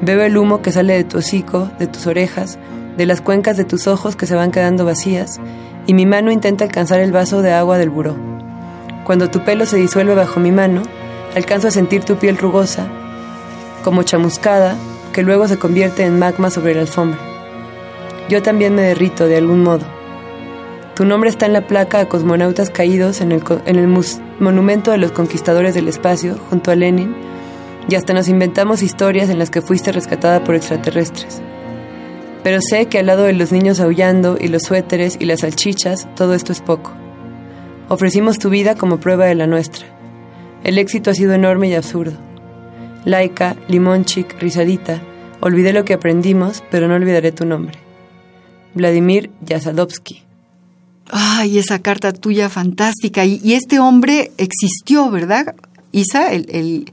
Veo el humo que sale de tu hocico, de tus orejas, de las cuencas de tus ojos que se van quedando vacías y mi mano intenta alcanzar el vaso de agua del buró. Cuando tu pelo se disuelve bajo mi mano, alcanzo a sentir tu piel rugosa, como chamuscada, que luego se convierte en magma sobre la alfombra. Yo también me derrito de algún modo. Tu nombre está en la placa a cosmonautas caídos en el, en el monumento de los conquistadores del espacio, junto a Lenin, y hasta nos inventamos historias en las que fuiste rescatada por extraterrestres. Pero sé que al lado de los niños aullando y los suéteres y las salchichas, todo esto es poco. Ofrecimos tu vida como prueba de la nuestra. El éxito ha sido enorme y absurdo. Laika, Limonchik, Risadita, olvidé lo que aprendimos, pero no olvidaré tu nombre. Vladimir Yazadovsky. Ay, esa carta tuya fantástica. Y, este hombre existió, ¿verdad? Isa, el el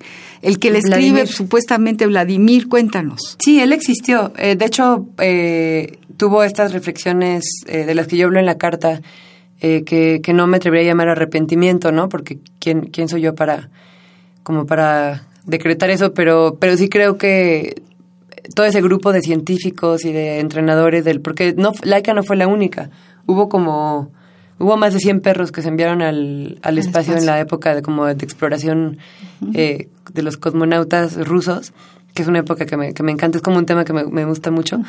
que le escribe supuestamente Vladimir, cuéntanos. Sí, él existió. Eh, de hecho, eh, tuvo estas reflexiones eh, de las que yo hablo en la carta, que, que, no me atrevería a llamar arrepentimiento, ¿no? Porque ¿quién, quién soy yo para, como para decretar eso, pero, pero sí creo que todo ese grupo de científicos y de entrenadores del, porque no, Laika no fue la única, hubo como Hubo más de 100 perros que se enviaron al, al, espacio, en la época de, como de exploración eh, de los cosmonautas rusos, que es una época que me, que me encanta, es como un tema que me, me gusta mucho.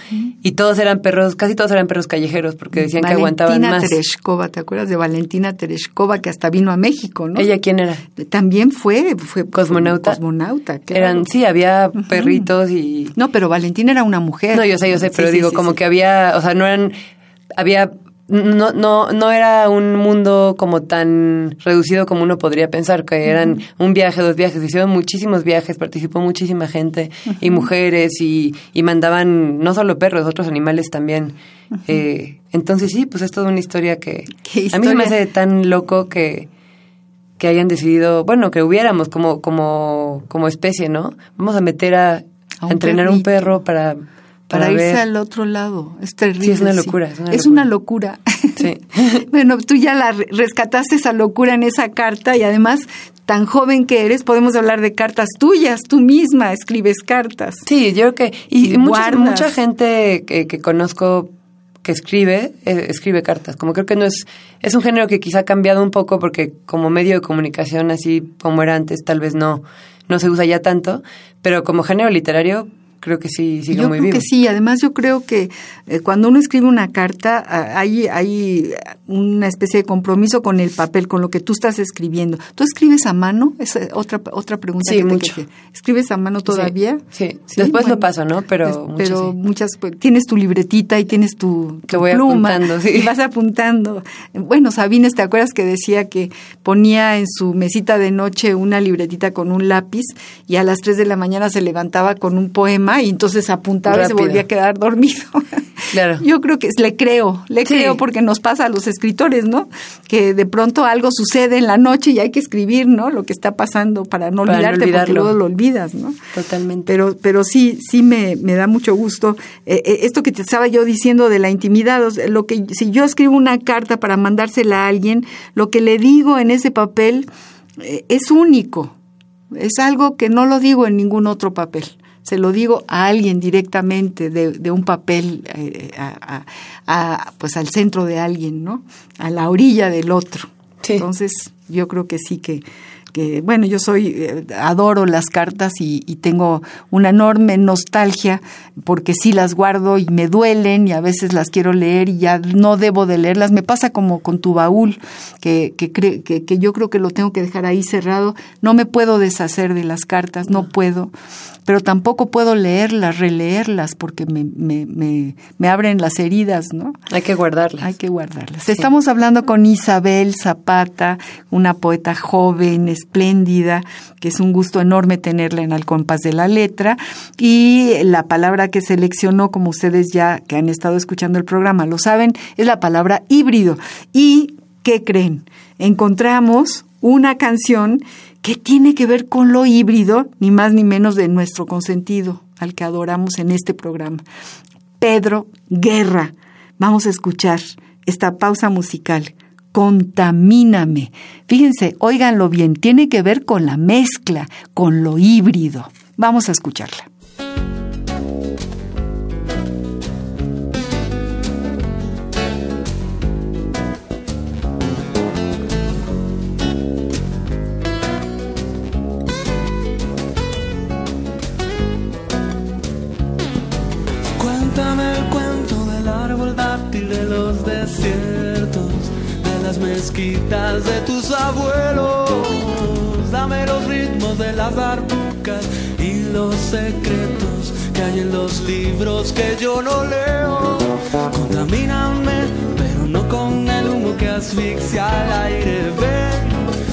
Y todos eran perros, casi todos eran perros callejeros, porque decían que aguantaban más. Valentina Tereshkova, ¿te acuerdas de Valentina Tereshkova, que hasta vino a México, no? ¿Ella quién era? También fue, fue cosmonauta. Cosmonauta, Eran, sí, había perritos y... No, pero Valentina era una mujer. No, yo sé, yo sé, pero digo, como que había, o sea, no eran había no, no, no era un mundo como tan reducido como uno podría pensar, que eran un viaje, dos viajes, hicieron muchísimos viajes, participó muchísima gente y mujeres y, y, mandaban no solo perros, otros animales también. eh, entonces sí, pues es toda una historia que a mí me hace tan loco que, que hayan decidido, bueno, que hubiéramos como, como, como especie, ¿no? Vamos a meter a, entrenar un perro para para, irse al otro lado. Es terrible. Sí, es una locura. Es una locura. Sí. bueno, tú ya la rescataste esa locura en esa carta y además tan joven que eres, podemos hablar de cartas tuyas, tú misma escribes cartas. Sí, yo creo que, y, mucha, mucha, gente que, que, conozco que escribe, eh, escribe cartas. Como creo que no es, es un género que quizá ha cambiado un poco porque como medio de comunicación, así como era antes, tal vez no, no se usa ya tanto, pero como género literario, creo que sí sigue yo muy creo vivo. que sí, además yo creo que eh, cuando uno escribe una carta ah, hay, hay una especie de compromiso con el papel, con lo que tú estás escribiendo. ¿Tú escribes a mano? Esa es otra, otra pregunta. Sí, que te mucho. quería. ¿Escribes a mano todavía? Sí, después lo paso, ¿no? Pero es- mucho pero sí. muchas, pues, tienes tu libretita y tienes tu, tu voy pluma apuntando, sí. y vas apuntando. Bueno, Sabines, ¿te acuerdas que decía que ponía en su mesita de noche una libretita con un lápiz y a las 3 de la mañana se levantaba con un poema y entonces apuntaba y se volvía a quedar dormido? Claro. Yo creo que le creo, le Sí. creo porque nos pasa a los escritores, ¿no? Que de pronto algo sucede en la noche y hay que escribir, ¿no? Lo que está pasando para no Para no olvidarte porque luego lo olvidas, ¿no? Totalmente. Pero, pero sí, sí me, me da mucho gusto. Eh, eh, esto que te estaba yo diciendo de la intimidad, o sea, lo que, si yo escribo una carta para mandársela a alguien, lo que le digo en ese papel eh, es único. Es algo que no lo digo en ningún otro papel. Se lo digo a alguien directamente de, de un papel, eh, a, a- a, pues al centro de alguien, ¿no? A la orilla del otro. Sí. Entonces, yo creo que sí que, que bueno, yo soy, eh, adoro las cartas y, y tengo una enorme nostalgia porque sí las guardo y me duelen y a veces las quiero leer y ya no debo de leerlas. Me pasa como con tu baúl, que, que, cre- que, que yo creo que lo tengo que dejar ahí cerrado. No me puedo deshacer de las cartas, no puedo, pero tampoco puedo leerlas, releerlas porque me, me, me, me abren las heridas, ¿no? Hay que guardarlas. Hay que guardarlas. Estamos hablando con Isabel Zapata, una poeta joven, espléndida, que es un gusto enorme tenerla en Al compás de la letra. Y la palabra que seleccionó, como ustedes ya que han estado escuchando el programa lo saben, es la palabra híbrido. ¿Y qué creen? Encontramos una canción que tiene que ver con lo híbrido, ni más ni menos de nuestro consentido, al que adoramos en este programa. Pedro Guerra. Vamos a escuchar esta pausa musical. Contamíname. Fíjense, óiganlo bien, tiene que ver con la mezcla, con lo híbrido. Vamos a escucharla. Mezquitas de tus abuelos. Dame los ritmos de las barbucas y los secretos que hay en los libros que yo no leo. Contamíname, pero no con el humo que asfixia al aire. Ven,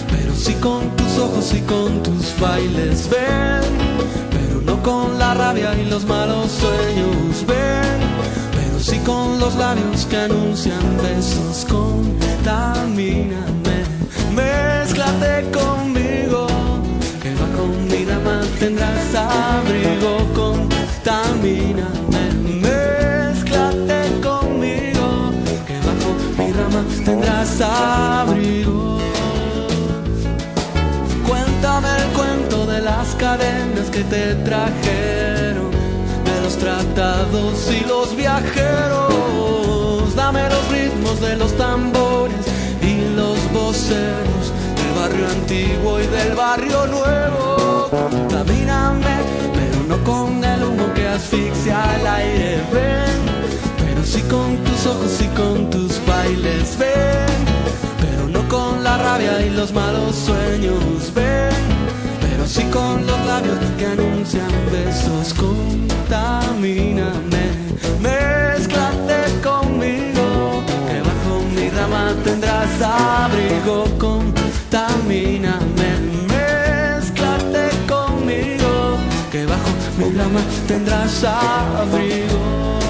pero sí con tus ojos y con tus bailes. Ven, pero no con la rabia y los malos sueños. Ven, pero sí con los labios que anuncian besos. Contamíname, mézclate conmigo, que bajo mi rama tendrás abrigo. Contamíname, mézclate conmigo, que bajo mi rama tendrás abrigo. Cuéntame el cuento de las cadenas que te trajeron, de los tratados y los viajeros. Dame los ritmos de los tambores y los voceros del barrio antiguo y del barrio nuevo. Camíname, pero no con el humo que asfixia al aire. Ven, pero sí con tus ojos y con tus bailes. Ven pero no con la rabia y los malos sueños. Ven, sí con los labios que anuncian besos. Contamíname, mézclate conmigo, que bajo mi rama tendrás abrigo. Contamíname, mézclate conmigo, que bajo mi rama tendrás abrigo.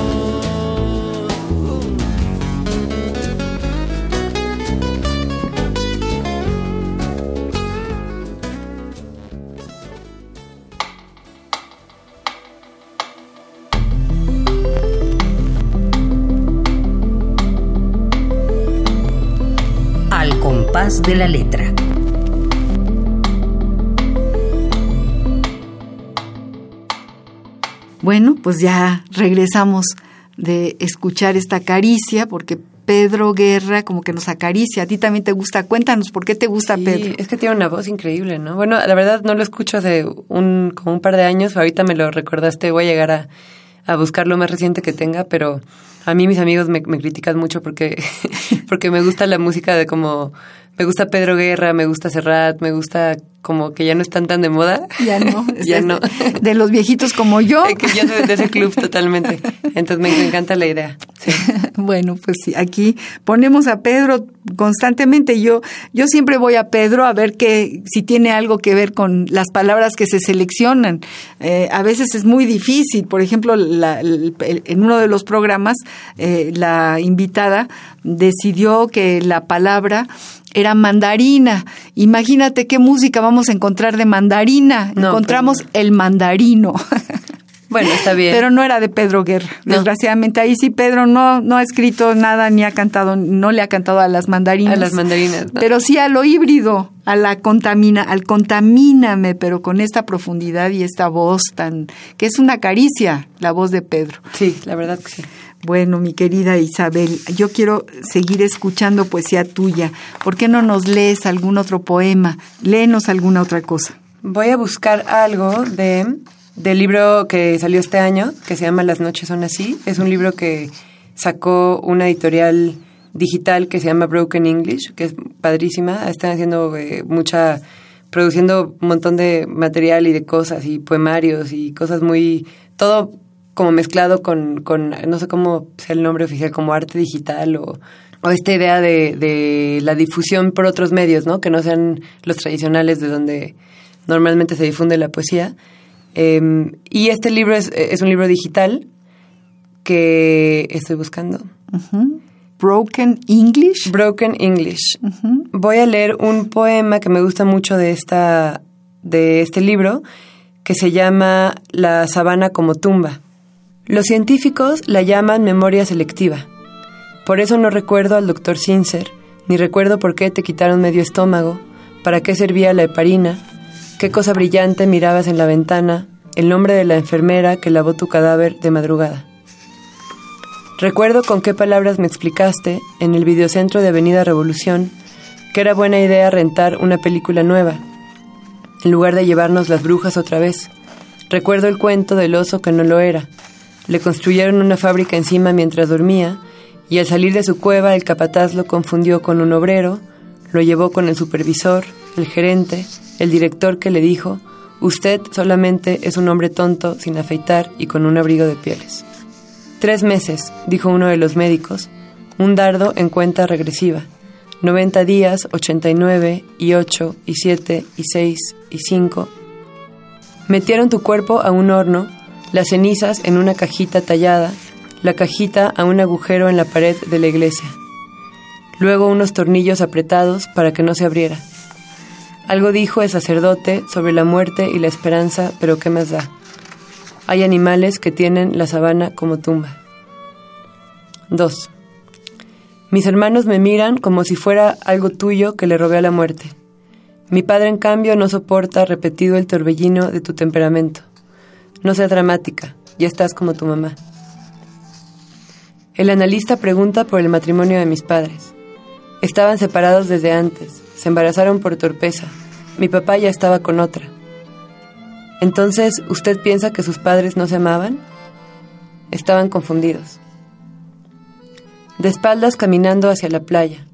Compás de la letra. Bueno, pues ya regresamos de escuchar esta caricia, porque Pedro Guerra como que nos acaricia. A ti también te gusta. Cuéntanos, ¿por qué te gusta Pedro? Es que tiene una voz increíble, ¿no? Bueno, la verdad no lo escucho hace un, como un par de años. Ahorita me lo recordaste. Voy a llegar a, a buscar lo más reciente que tenga, pero a mí mis amigos me, me critican mucho porque, porque me gusta la música de como me gusta Pedro Guerra, me gusta Serrat, me gusta como que ya no están tan de moda. Ya no. ya no. De los viejitos como yo. que yo soy de ese club totalmente. Entonces me, encanta la idea. bueno, pues sí, aquí ponemos a Pedro constantemente. Yo, yo siempre voy a Pedro a ver que, si tiene algo que ver con las palabras que se seleccionan. Eh, a veces es muy difícil. Por ejemplo, la, en uno de los programas, eh, la invitada decidió que la palabra era mandarina. Imagínate qué música vamos a encontrar de mandarina. Pues Encontramos el mandarino. Bueno, está bien. Pero no era de Pedro Guerra. Desgraciadamente ahí sí Pedro no no ha escrito nada ni ha cantado, no le ha cantado a las mandarinas. A las mandarinas. Pero sí a lo híbrido, a la contamina, al contamíname, pero con esta profundidad y esta voz tan que es una caricia la voz de Pedro. Sí, la verdad que sí. Bueno, mi querida Isabel, yo quiero seguir escuchando poesía tuya. ¿Por qué no nos lees algún otro poema? Léenos alguna otra cosa. Voy a buscar algo de del libro que salió este año, que se llama Las noches son así. Es un libro que sacó una editorial digital que se llama Broken English, que es padrísima. Están haciendo eh, mucha, produciendo un montón de material y de cosas y poemarios y cosas muy, todo como mezclado con, con, no sé cómo sea el nombre oficial, como arte digital o, o esta idea de, de, la difusión por otros medios, ¿no? Que no sean los tradicionales de donde normalmente se difunde la poesía. Em, y este libro es, es, un libro digital que estoy buscando. Broken English. Broken English. Voy a leer un poema que me gusta mucho de esta de este libro que se llama La sabana como tumba. Los científicos la llaman memoria selectiva. Por eso no recuerdo al doctor Sincer, ni recuerdo por qué te quitaron medio estómago, para qué servía la heparina, qué cosa brillante mirabas en la ventana, el nombre de la enfermera que lavó tu cadáver de madrugada. Recuerdo con qué palabras me explicaste, en el videocentro de Avenida Revolución, que era buena idea rentar una película nueva, en lugar de llevarnos las brujas otra vez. Recuerdo el cuento del oso que no lo era, le construyeron una fábrica encima mientras dormía y al salir de su cueva el capataz lo confundió con un obrero, lo llevó con el supervisor, el gerente, el director que le dijo, usted solamente es un hombre tonto, sin afeitar y con un abrigo de pieles. Tres meses, dijo uno de los médicos, un dardo en cuenta regresiva. 90 días, 89 y 8 y 7 y 6 y 5. Metieron tu cuerpo a un horno las cenizas en una cajita tallada, la cajita a un agujero en la pared de la iglesia. Luego unos tornillos apretados para que no se abriera. Algo dijo el sacerdote sobre la muerte y la esperanza, pero ¿qué más da? Hay animales que tienen la sabana como tumba. 2. Mis hermanos me miran como si fuera algo tuyo que le robé a la muerte. Mi padre, en cambio, no soporta repetido el torbellino de tu temperamento. No seas dramática, ya estás como tu mamá. El analista pregunta por el matrimonio de mis padres. Estaban separados desde antes, se embarazaron por torpeza. Mi papá ya estaba con otra. Entonces, ¿usted piensa que sus padres no se amaban? Estaban confundidos. De espaldas caminando hacia la playa.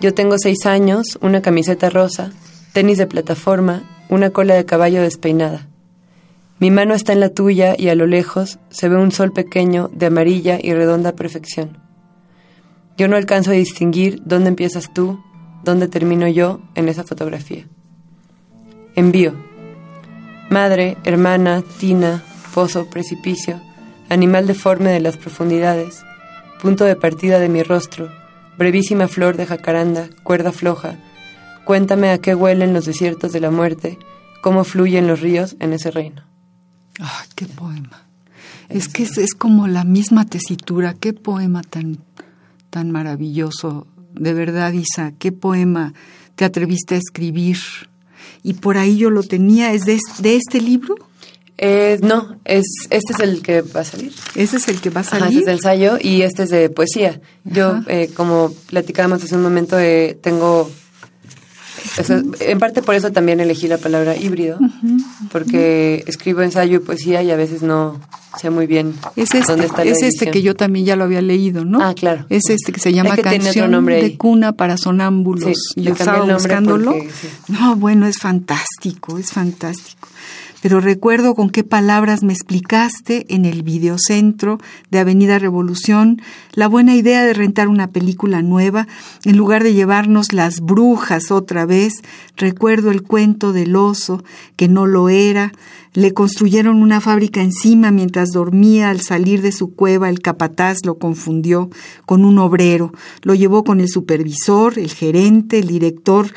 Yo tengo seis años, una camiseta rosa, tenis de plataforma, una cola de caballo despeinada. Mi mano está en la tuya y a lo lejos se ve un sol pequeño de amarilla y redonda perfección. Yo no alcanzo a distinguir dónde empiezas tú, dónde termino yo en esa fotografía. Envío. Madre, hermana, tina, pozo, precipicio, animal deforme de las profundidades, punto de partida de mi rostro, brevísima flor de jacaranda, cuerda floja, cuéntame a qué huelen los desiertos de la muerte, cómo fluyen los ríos en ese reino. ¡Ah, qué poema! Es que es, como la misma tesitura, qué poema tan, tan maravilloso. De verdad, Isa, qué poema te atreviste a escribir. Y por ahí yo lo tenía, ¿es de, este libro? Eh, no, es este es el que va a salir. Ese es el que va a Ajá, salir. este es de ensayo y este es de poesía. Yo, eh, como platicábamos hace un momento, eh, tengo... en parte por eso también elegí la palabra híbrido, porque escribo ensayo y poesía y a veces no sé muy bien Es este, dónde está la es este división. que yo también ya lo había leído, ¿no? Ah, claro. Es este que se llama que Canción nombre de cuna para sonámbulos. Sí, yo estaba el buscándolo. porque, sí. No, bueno, es fantástico, es fantástico. Pero recuerdo con qué palabras me explicaste en el videocentro de Avenida Revolución la buena idea de rentar una película nueva en lugar de llevarnos las brujas otra vez. Recuerdo el cuento del oso, que no lo era. Le construyeron una fábrica encima mientras dormía al salir de su cueva. El capataz lo confundió con un obrero. Lo llevó con el supervisor, el gerente, el director.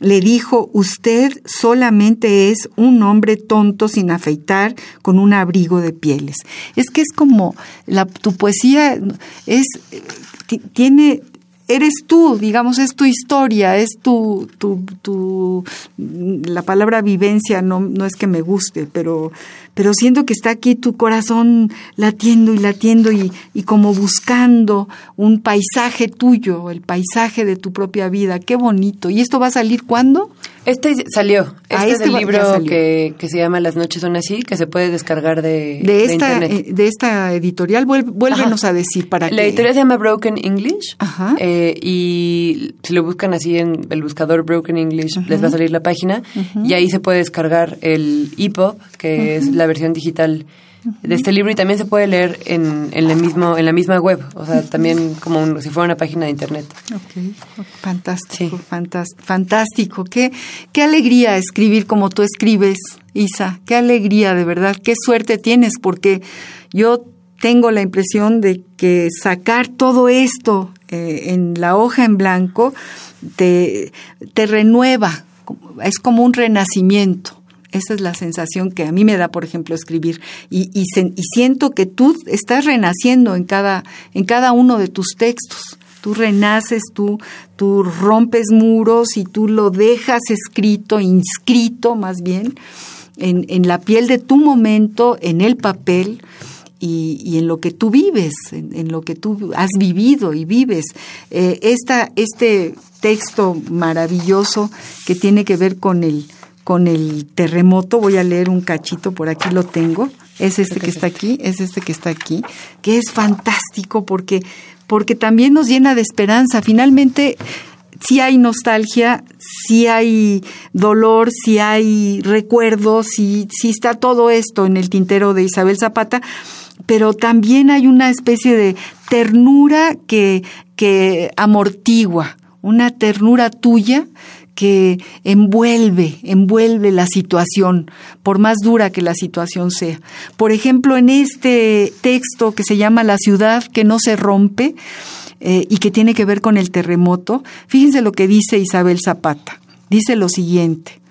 Le dijo, usted solamente es un hombre tonto sin afeitar con un abrigo de pieles. Es que es como la, tu poesía es ti- tiene eres tú, digamos, es tu historia, es tu, tu, tu la palabra vivencia no, no es que me guste, pero, pero siento que está aquí tu corazón latiendo y latiendo y, y como buscando un paisaje tuyo, el paisaje de tu propia vida. Qué bonito. ¿Y esto va a salir cuándo? Este salió. Este, Ah, es este el libro que, que se llama Las noches son así, que se puede descargar de, De esta, internet. eh, de esta editorial, vuélvenos Ajá. a decir para La que... editorial se llama Broken English. Ajá. eh, y si lo buscan así en el buscador Broken English, les va a salir la página. Y ahí se puede descargar el EPUB, que es la versión digital de este libro. Y también se puede leer en, en, el mismo, en la misma web. O sea, también como un- si fuera una página de internet. Ok, fantástico, Sí. fantástico. Qué, qué alegría escribir como tú escribes, Isa. Qué alegría, de verdad. Qué suerte tienes, porque yo tengo la impresión de que sacar todo esto eh, en la hoja en blanco te, te renueva. Es como un renacimiento. Esa es la sensación que a mí me da, por ejemplo, escribir. Y, y, siento que tú estás renaciendo en cada, en cada uno de tus textos. Tú renaces, tú, tú rompes muros y tú lo dejas escrito, inscrito más bien, en, en la piel de tu momento, en el papel y, y en lo que tú vives, en, en lo que tú has vivido y vives. Eh, esta, este texto maravilloso que tiene que ver con el, con el terremoto, voy a leer un cachito, por aquí lo tengo, es este que está aquí, es este que está aquí, que es fantástico porque, porque también nos llena de esperanza. Finalmente, si hay nostalgia, si hay dolor, si hay recuerdos, si, si está todo esto en el tintero de Isabel Zapata, pero también hay una especie de ternura que, que amortigua, una ternura tuya que envuelve, envuelve la situación, por más dura que la situación sea. Por ejemplo, en este texto que se llama La ciudad que no se rompe eh, y que tiene que ver con el terremoto, fíjense lo que dice Isabel Zapata. Dice lo siguiente.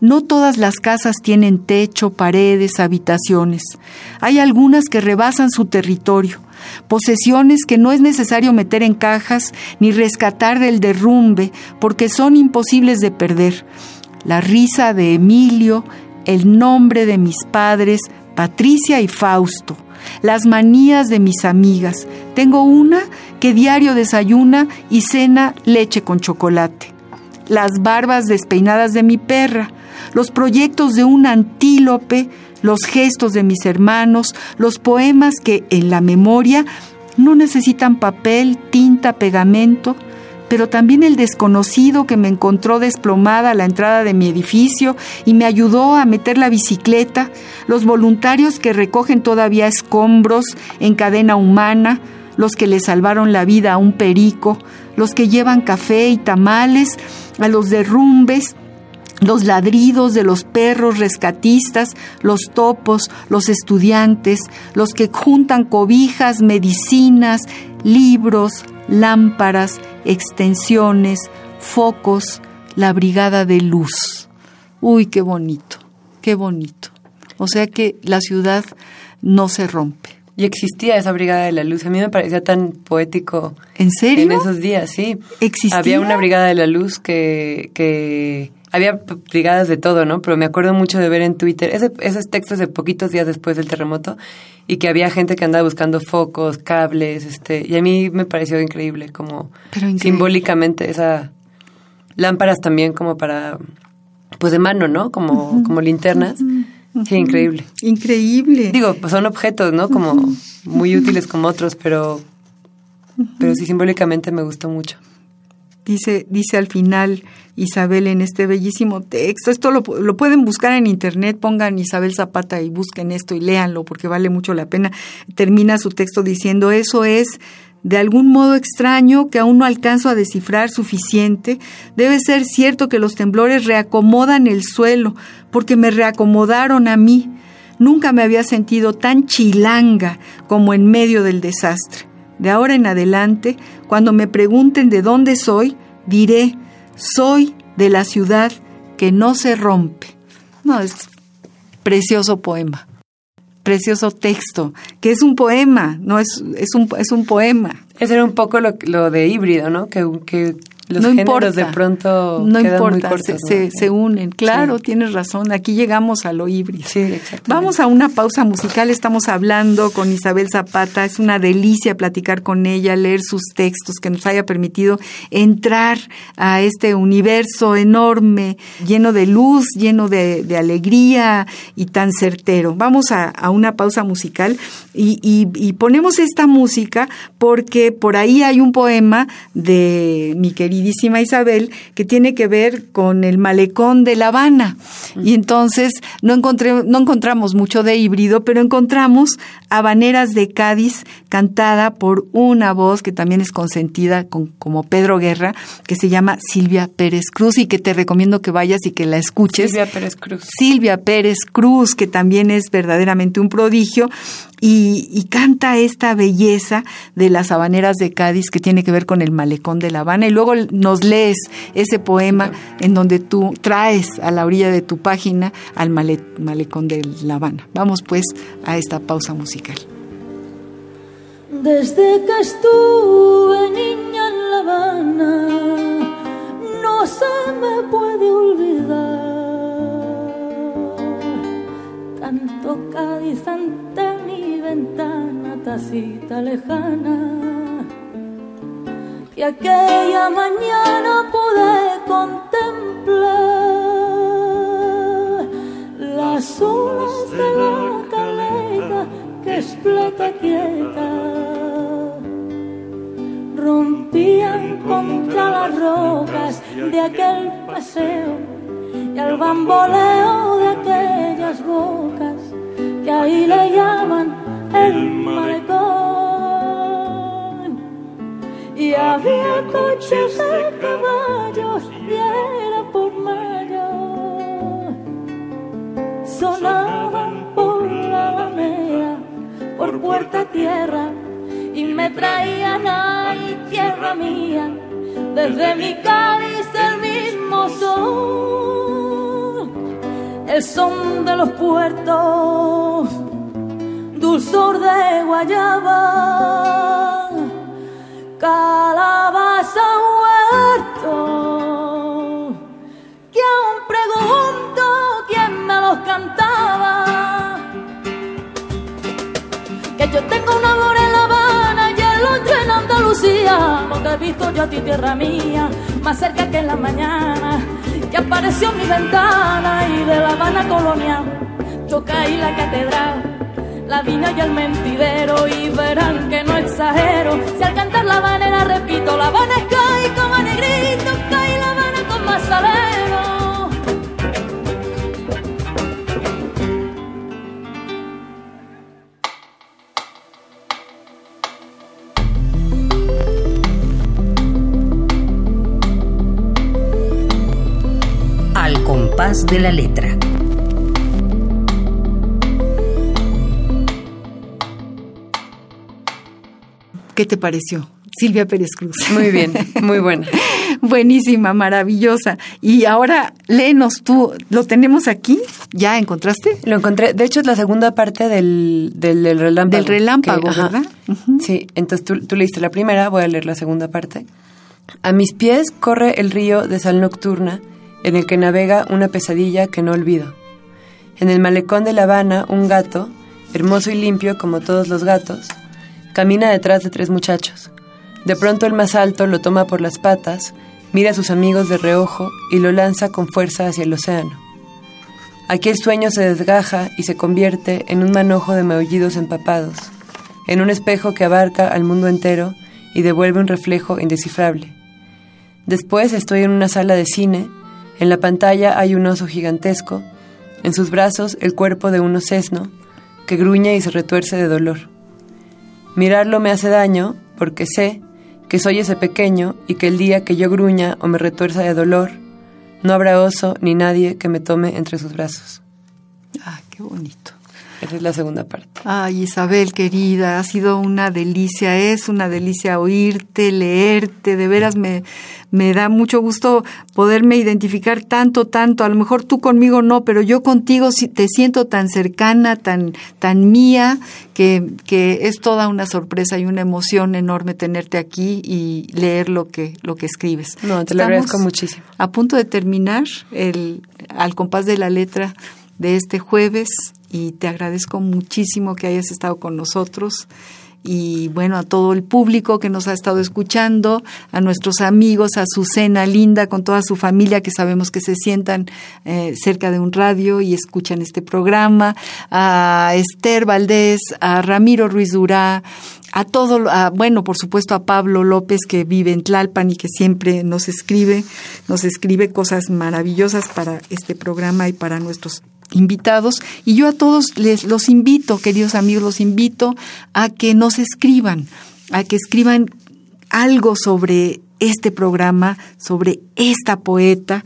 No todas las casas tienen techo, paredes, habitaciones. Hay algunas que rebasan su territorio, posesiones que no es necesario meter en cajas ni rescatar del derrumbe porque son imposibles de perder. La risa de Emilio, el nombre de mis padres, Patricia y Fausto, las manías de mis amigas. Tengo una que diario desayuna y cena leche con chocolate. Las barbas despeinadas de mi perra, los proyectos de un antílope, los gestos de mis hermanos, los poemas que en la memoria no necesitan papel, tinta, pegamento, pero también el desconocido que me encontró desplomada a la entrada de mi edificio y me ayudó a meter la bicicleta, los voluntarios que recogen todavía escombros en cadena humana, los que le salvaron la vida a un perico, los que llevan café y tamales a los derrumbes, los ladridos de los perros rescatistas, los topos, los estudiantes, los que juntan cobijas, medicinas, libros, lámparas, extensiones, focos, la brigada de luz. Uy, qué bonito, qué bonito. O sea que la ciudad no se rompe, Y existía esa Brigada de la Luz. A mí me parecía tan poético. ¿En serio? En esos días, sí. ¿Existía? Había una Brigada de la Luz que, que había brigadas de todo, ¿no? Pero me acuerdo mucho de ver en Twitter ese, esos textos de poquitos días después del terremoto y que había gente que andaba buscando focos, cables, este, y a mí me pareció increíble, como simbólicamente esa lámparas también como para, pues de mano, ¿no? Como, como linternas. Sí, increíble. Increíble. Digo, pues son objetos, ¿no? Como muy útiles como otros, pero, pero sí simbólicamente me gustó mucho. Dice, dice al final Isabel en este bellísimo texto. Esto lo, lo, pueden buscar en internet, pongan Isabel Zapata y busquen esto y léanlo porque vale mucho la pena. Termina su texto diciendo, eso es de algún modo extraño que aún no alcanzo a descifrar suficiente, debe ser cierto que los temblores reacomodan el suelo, porque me reacomodaron a mí. Nunca me había sentido tan chilanga como en medio del desastre. De ahora en adelante, cuando me pregunten de dónde soy, diré, soy de la ciudad que no se rompe. No, es precioso poema precioso texto, que es un poema, no es, es, un, es un poema. Ese era un poco lo, lo de híbrido, ¿no? Que, que los no géneros importa, de pronto no quedan importa, muy cortos, se, ¿no? se, se unen. Claro, Sí. tienes razón. Aquí llegamos a lo híbrido. Sí. Vamos a una pausa musical. Estamos hablando con Isabel Zapata. Es una delicia platicar con ella, leer sus textos, que nos haya permitido entrar a este universo enorme, lleno de luz, lleno de, de alegría y tan certero. Vamos a, a una pausa musical y, y- y ponemos esta música porque por ahí hay un poema de mi queridísima Isabel que tiene que ver con el malecón de La Habana. Y entonces no, encontré, no encontramos mucho de híbrido, pero encontramos Habaneras de Cádiz cantada por una voz que también es consentida con, como Pedro Guerra, que se llama Silvia Pérez Cruz y que te recomiendo que vayas y que la escuches. Silvia Pérez Cruz. Silvia Pérez Cruz, que también es verdaderamente un prodigio, y, canta esta belleza de las habaneras de Cádiz que tiene que ver con el malecón de La Habana. Y luego nos lees ese poema en donde tú traes a la orilla de tu página al male- malecón de La Habana. Vamos pues a esta pausa musical. Desde que estuve niña en La Habana, no se me puede olvidar. Tanto Cádiz ante mi ventana, tacita lejana, que aquella mañana pude contemplar las olas de la caleta que explota quieta. Rompían contra las rocas de aquel paseo. y al bamboleo de aquellas bocas que ahí le el malecón y había coches de caballos y era por mayo sonaban por la alameda, por puerta tierra, y me traían ay, tierra mía, desde mi Cádiz el mismo son, el son de los puertos, dulzor de guayaba, calabaza huerto que aún pregunto quién me los cantaba. Que yo tengo un amor en La Habana y el otro en Andalucía, donde he visto yo a ti, tierra mía, más cerca que en la mañana, que apareció mi ventana y de La Habana colonial, toca ahí la catedral. La vina y el mentidero y verán que no exagero Si al cantar la banera repito La Habana es caí como negrito Caí la Habana con compás de la letra. ¿Qué te pareció? Silvia Pérez Cruz. Muy bien, muy buena. Buenísima, maravillosa. Y ahora, léenos tú, ¿lo tenemos aquí? ¿Ya encontraste? Lo encontré, de hecho es la segunda parte del, del, relámpago. Del relámpago, ¿verdad? Sí, entonces tú, tú leíste la primera, voy a leer la segunda parte. A mis pies corre el río de sal nocturna, en el que navega una pesadilla que no olvido. En el malecón de La Habana, un gato, hermoso y limpio como todos los gatos, camina detrás de tres muchachos. De pronto el más alto lo toma por las patas, mira a sus amigos de reojo y lo lanza con fuerza hacia el océano. Aquí el sueño se desgaja y se convierte en un manojo de maullidos empapados, en un espejo que abarca al mundo entero y devuelve un reflejo indescifrable. Después estoy en una sala de cine, en la pantalla hay un oso gigantesco, en sus brazos el cuerpo de un osesno, que gruñe y se retuerce de dolor. Mirarlo me hace daño porque sé que soy ese pequeño y que el día que yo gruña o me retuerza de dolor, no habrá oso ni nadie que me tome entre sus brazos. Ah, qué bonito. Esa es la segunda parte. Ay, Isabel, querida, ha sido una delicia, es una delicia oírte, leerte, de veras me, me da mucho gusto poderme identificar tanto, tanto. A lo mejor tú conmigo no, pero yo contigo te siento tan cercana, tan, tan mía, que, que es toda una sorpresa y una emoción enorme tenerte aquí y leer lo que, lo que escribes. No, te lo agradezco muchísimo. A punto de terminar el, al compás de la letra de este jueves y te agradezco muchísimo que hayas estado con nosotros y bueno, a todo el público que nos ha estado escuchando, a nuestros amigos, a su cena linda con toda su familia que sabemos que se sientan eh, cerca de un radio y escuchan este programa, a Esther Valdés, a Ramiro Ruiz Durá, a todo, bueno, por supuesto a Pablo López que vive en Tlalpan y que siempre nos escribe, nos escribe cosas maravillosas para este programa y para nuestros invitados y yo a todos les los invito, queridos amigos, los invito a que nos escriban, a que escriban algo sobre este programa, sobre esta poeta,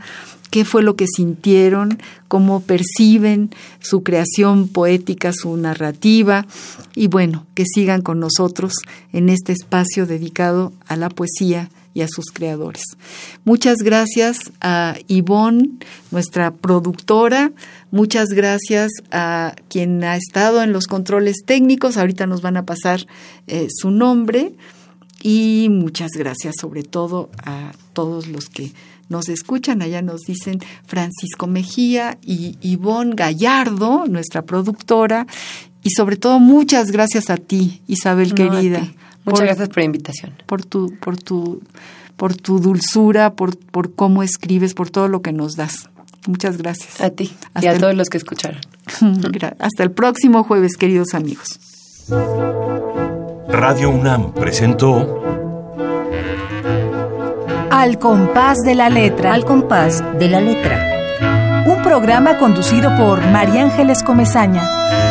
qué fue lo que sintieron, cómo perciben su creación poética, su narrativa, y bueno, que sigan con nosotros en este espacio dedicado a la poesía y a sus creadores. Muchas gracias a Ivonne, nuestra productora, muchas gracias a quien ha estado en los controles técnicos, ahorita nos van a pasar eh, su nombre, y muchas gracias sobre todo a todos los que nos escuchan. Allá nos dicen Francisco Mejía y Ivonne Gallardo, nuestra productora. Y sobre todo muchas gracias a ti, Isabel querida. Muchas gracias por la invitación. Por tu, por tu, por tu dulzura, por, por cómo escribes, por todo lo que nos das. Muchas gracias. A ti y a todos los que escucharon. Hasta el próximo jueves, queridos amigos. Radio UNAM presentó Al compás de la letra. Al compás de la letra. Un programa conducido por María Ángeles Comezaña.